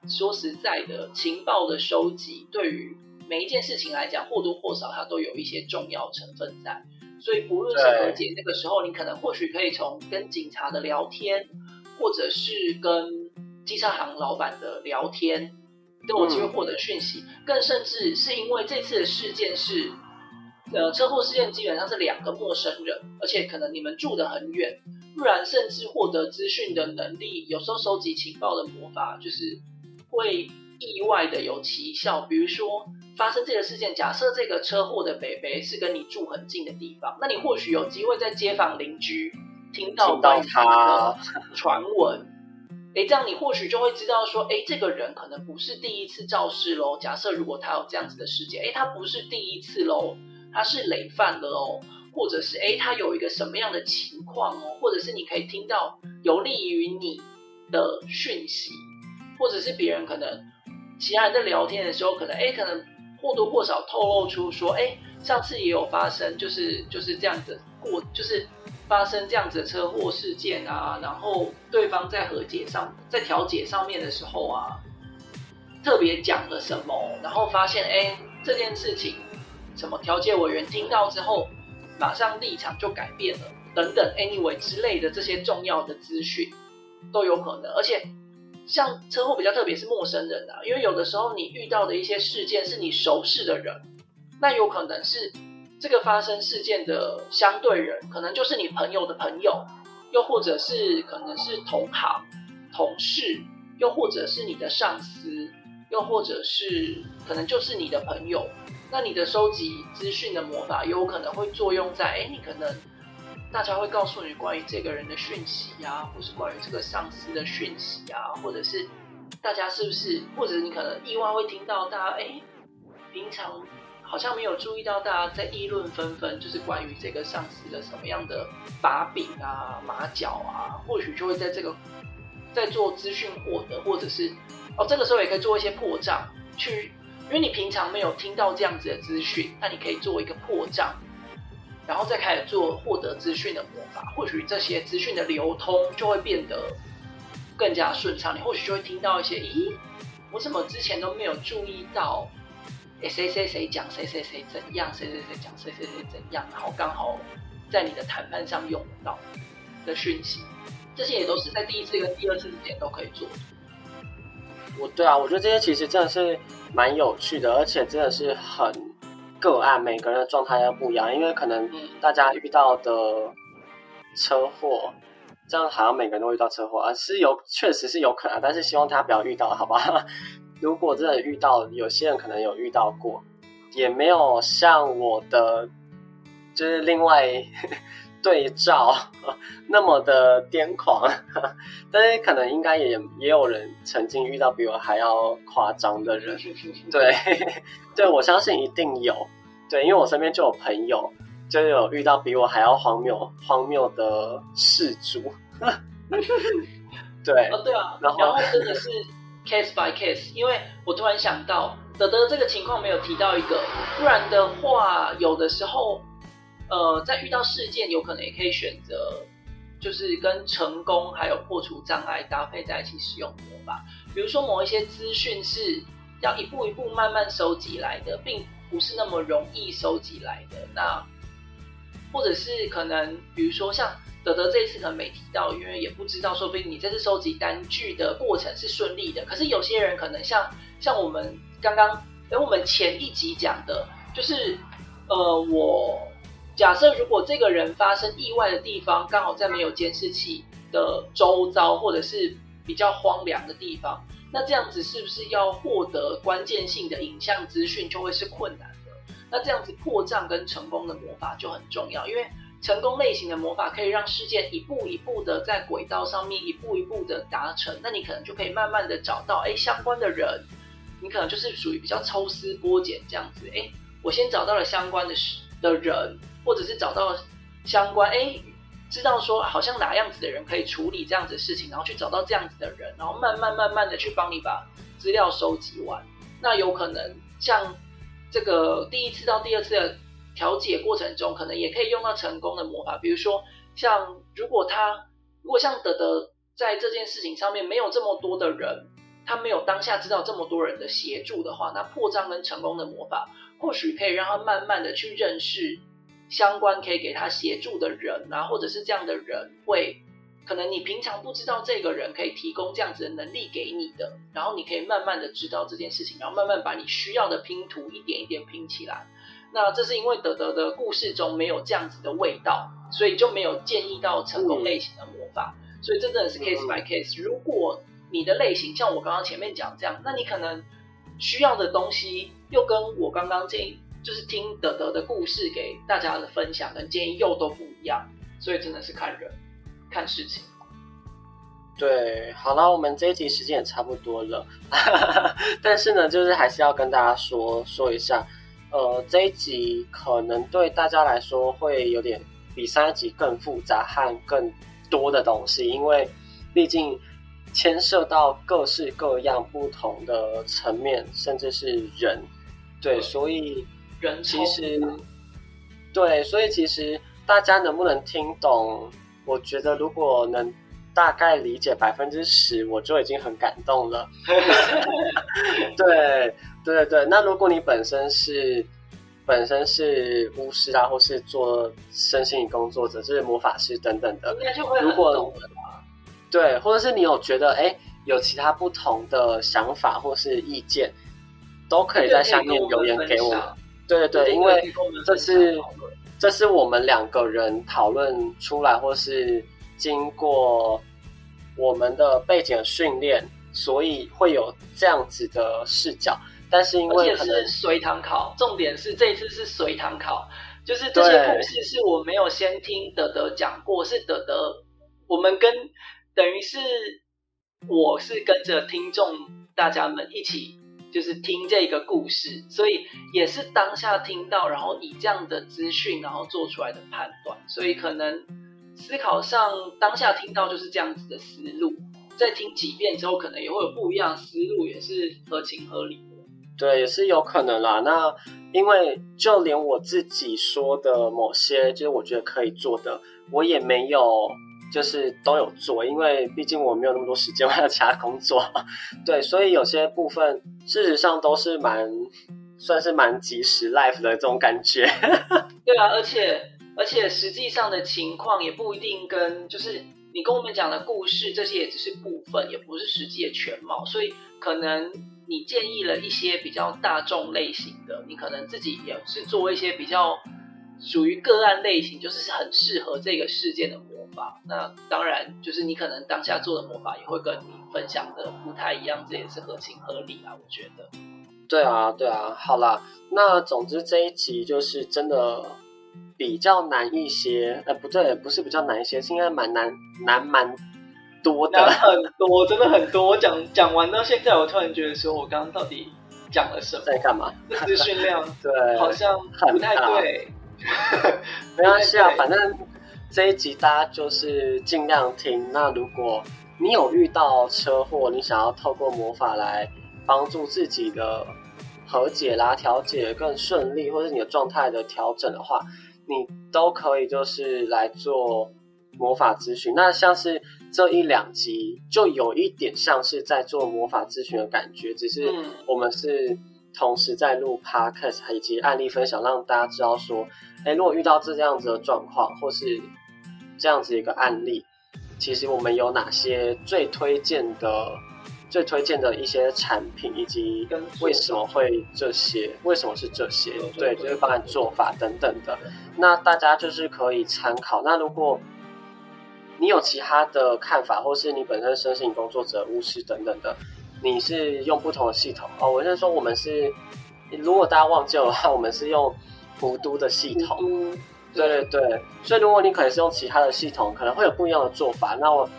说实在的，情报的收集对于每一件事情来讲，或多或少它都有一些重要成分在。所以不论是何解那个时候，你可能或许可以从跟警察的聊天，或者是跟机车行老板的聊天。都有机会获得讯息，更甚至是因为这次的事件是，呃，车祸事件基本上是两个陌生人，而且可能你们住得很远，不然甚至获得资讯的能力，有时候收集情报的魔法就是会意外的有奇效。比如说发生这个事件，假设这个车祸的北北是跟你住很近的地方，那你或许有机会在街坊邻居听到到他的传闻。哎，这样你或许就会知道说，哎，这个人可能不是第一次肇事喽。假设如果他有这样子的事件，哎，他不是第一次喽，他是累犯了哦，或者是哎，他有一个什么样的情况哦，或者是你可以听到有利于你的讯息，或者是别人可能其他人在聊天的时候，可能哎，可能或多或少透露出说，哎，上次也有发生，就是就是这样子过，就是发生这样子的车祸事件啊，然后对方在和解上，在调解上面的时候啊，特别讲了什么，然后发现，哎，这件事情，什么调解委员听到之后，马上立场就改变了，等等，anyway 之类的这些重要的资讯都有可能，而且。像车祸比较特别是陌生人啊，因为有的时候你遇到的一些事件是你熟识的人，那有可能是这个发生事件的相对人，可能就是你朋友的朋友，又或者是可能是同行、同事，又或者是你的上司，又或者是可能就是你的朋友，那你的收集资讯的魔法有可能会作用在，哎，你可能。大家会告诉你关于这个人的讯息呀，或是关于这个上司的讯息啊，或者是大家是不是，或者你可能意外会听到大家哎，平常好像没有注意到大家在议论纷纷，就是关于这个上司的什么样的把柄啊、马脚啊，或许就会在这个在做资讯获得，或者是哦，这个时候也可以做一些破绽，去，因为你平常没有听到这样子的资讯，那你可以做一个破障。然后再开始做获得资讯的魔法，或许这些资讯的流通就会变得更加顺畅。你或许就会听到一些，咦，我怎么之前都没有注意到？哎，谁谁谁讲谁谁谁怎样，谁谁谁讲谁谁谁怎样，然后刚好在你的谈判上用到的讯息，这些也都是在第一次跟第二次之间都可以做。我对啊，我觉得这些其实真的是蛮有趣的，而且真的是很。个案每个人的状态要不一样，因为可能大家遇到的车祸，这样好像每个人都遇到车祸啊，是有确实是有可能，但是希望大家不要遇到，好吧？如果真的遇到，有些人可能有遇到过，也没有像我的就是另外对照 那么的癫狂，但是可能应该也也有人曾经遇到比我还要夸张的人，对。对，我相信一定有。对，因为我身边就有朋友，就有遇到比我还要荒谬、荒谬的事主。对，哦，对啊，然后真的是 case by case。因为我突然想到，德德这个情况没有提到一个，不然的话，有的时候，呃，在遇到事件，有可能也可以选择，就是跟成功还有破除障碍搭配在一起使用魔法。比如说，某一些资讯是。要一步一步慢慢收集来的，并不是那么容易收集来的。那或者是可能，比如说像德德这一次可能没提到，因为也不知道，说不定你这次收集单据的过程是顺利的。可是有些人可能像像我们刚刚，哎，我们前一集讲的，就是呃，我假设如果这个人发生意外的地方刚好在没有监视器的周遭，或者是比较荒凉的地方。那这样子是不是要获得关键性的影像资讯就会是困难的？那这样子破障跟成功的魔法就很重要，因为成功类型的魔法可以让事件一步一步的在轨道上面一步一步的达成，那你可能就可以慢慢的找到哎相关的人，你可能就是属于比较抽丝剥茧这样子，哎，我先找到了相关的的人，或者是找到相关哎。知道说好像哪样子的人可以处理这样子的事情，然后去找到这样子的人，然后慢慢慢慢的去帮你把资料收集完。那有可能像这个第一次到第二次的调解过程中，可能也可以用到成功的魔法。比如说，像如果他如果像德德在这件事情上面没有这么多的人，他没有当下知道这么多人的协助的话，那破绽跟成功的魔法或许可以让他慢慢的去认识。相关可以给他协助的人啊，或者是这样的人会，可能你平常不知道这个人可以提供这样子的能力给你的，然后你可以慢慢的知道这件事情，然后慢慢把你需要的拼图一点一点拼起来。那这是因为德德的故事中没有这样子的味道，所以就没有建议到成功类型的魔法，所以真正的是 case by case。如果你的类型像我刚刚前面讲这样，那你可能需要的东西又跟我刚刚建议。就是听德德的故事给大家的分享跟建议又都不一样，所以真的是看人看事情。对，好了，我们这一集时间也差不多了，但是呢，就是还是要跟大家说说一下，呃，这一集可能对大家来说会有点比上一集更复杂和更多的东西，因为毕竟牵涉到各式各样不同的层面，甚至是人。对，所以人其实对，所以其实大家能不能听懂？我觉得如果能大概理解百分之十，我就已经很感动了。对对对，那如果你本身是本身是巫师啊，或是做身心灵工作者，就是魔法师等等的，如果对，或者是你有觉得哎有其他不同的想法或是意见，都可以在下面留言给我。对对对，因为这是这是我们两个人讨论出来，或是经过我们的背景训练，所以会有这样子的视角。但是因为可能随堂考，重点是这次是随堂考，就是这些故事是我没有先听德德讲过，是德德我们跟等于是我是跟着听众大家们一起。就是听这个故事，所以也是当下听到，然后以这样的资讯，然后做出来的判断，所以可能思考上当下听到就是这样子的思路，在听几遍之后，可能也会有不一样思路，也是合情合理的。对，也是有可能啦。那因为就连我自己说的某些，就是我觉得可以做的，我也没有。就是都有做，因为毕竟我没有那么多时间，我有其他工作，对，所以有些部分事实上都是蛮算是蛮及时 life 的这种感觉。对啊，而且而且实际上的情况也不一定跟就是你跟我们讲的故事这些也只是部分，也不是实际的全貌，所以可能你建议了一些比较大众类型的，你可能自己也是做一些比较属于个案类型，就是很适合这个事件的魔。法那当然就是你可能当下做的魔法也会跟你分享的不太一样，这也是合情合理啊，我觉得。对啊，对啊，好啦，那总之这一集就是真的比较难一些，呃，不对，不是比较难一些，是应该蛮难难蛮多的，很多，真的很多。我讲讲完到现在，我突然觉得说我刚刚到底讲了什么，在干嘛？资讯量 对，好像不太对。没关系啊，反正。这一集大家就是尽量听。那如果你有遇到车祸，你想要透过魔法来帮助自己的和解啦、调解更顺利，或者你的状态的调整的话，你都可以就是来做魔法咨询。那像是这一两集，就有一点像是在做魔法咨询的感觉，只是我们是同时在录 podcast 以及案例分享，让大家知道说，哎，如果遇到这样子的状况，或是这样子一个案例，其实我们有哪些最推荐的、最推荐的一些产品，以及为什么会这些？为什么是这些？对，就是方案做法等等的。那大家就是可以参考。那如果你有其他的看法，或是你本身身心工作者、巫师等等的，你是用不同的系统哦。我是说，我们是，如果大家忘记的话，我们是用福都的系统。对对对，所以如果你可能是用其他的系统，可能会有不一样的做法，那我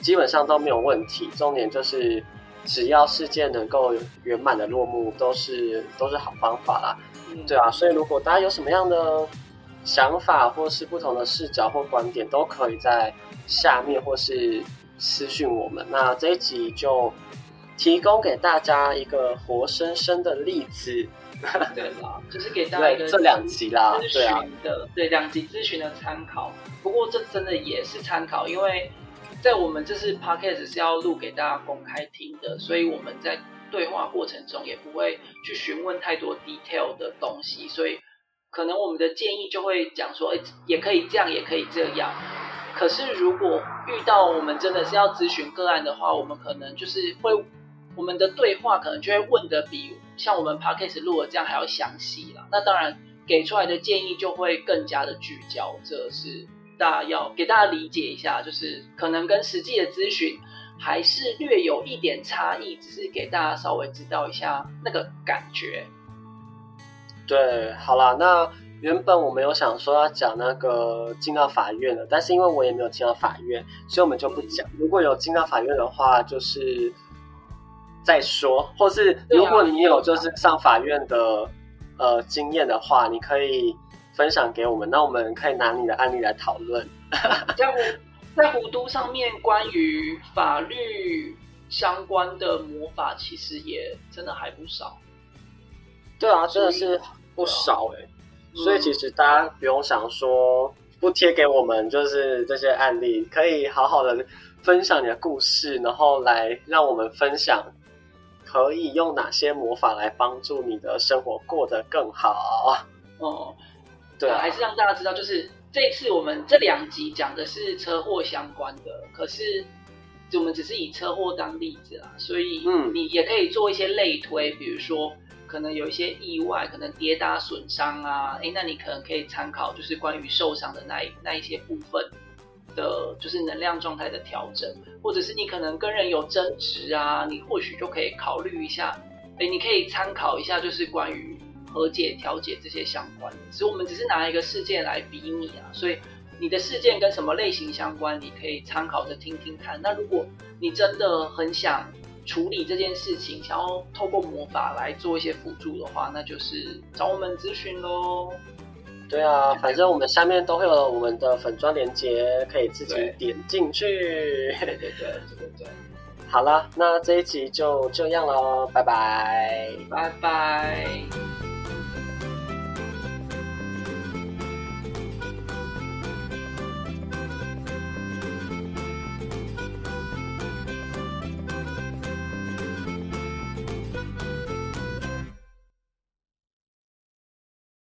基本上都没有问题。重点就是只要事件能够圆满的落幕，都是都是好方法啦。对啊，所以如果大家有什么样的想法，或是不同的视角或观点，都可以在下面或是私讯我们。那这一集就提供给大家一个活生生的例子。对啦，就是给大家一个这两集啦，咨询的对两集咨询的参考。不过这真的也是参考，因为在我们这次 podcast 是要录给大家公开听的，所以我们在对话过程中也不会去询问太多 detail 的东西，所以可能我们的建议就会讲说，哎，也可以这样，也可以这样。可是如果遇到我们真的是要咨询个案的话，我们可能就是会我们的对话可能就会问的比。像我们 podcast 录的这样还要详细啦，那当然给出来的建议就会更加的聚焦，这是大家要给大家理解一下，就是可能跟实际的咨询还是略有一点差异，只是给大家稍微知道一下那个感觉。对，好啦，那原本我们有想说要讲那个进到法院的，但是因为我也没有进到法院，所以我们就不讲。如果有进到法院的话，就是。再说，或是如果你有就是上法院的呃经验的话，你可以分享给我们，那我们可以拿你的案例来讨论。在湖在湖都上面，关于法律相关的魔法，其实也真的还不少。对啊，真的是不少哎。所以其实大家不用想说不贴给我们，就是这些案例，可以好好的分享你的故事，然后来让我们分享，可以用哪些魔法来帮助你的生活过得更好。哦，对啊，还是让大家知道，就是这次我们这两集讲的是车祸相关的，可是我们只是以车祸当例子啦，所以嗯，你也可以做一些类推，比如说。可能有一些意外，可能跌打损伤啊，哎，那你可能可以参考，就是关于受伤的那一那一些部分的，就是能量状态的调整，或者是你可能跟人有争执啊，你或许就可以考虑一下，哎，你可以参考一下，就是关于和解、调解这些相关的。其实我们只是拿一个事件来比拟啊，所以你的事件跟什么类型相关，你可以参考着听听看。那如果你真的很想，处理这件事情，想要透过魔法来做一些辅助的话，那就是找我们咨询喽。对啊，反正我们下面都会有我们的粉砖连接，可以自己点进去。对对对对对对。好了，那这一集就这样了，拜拜，拜拜。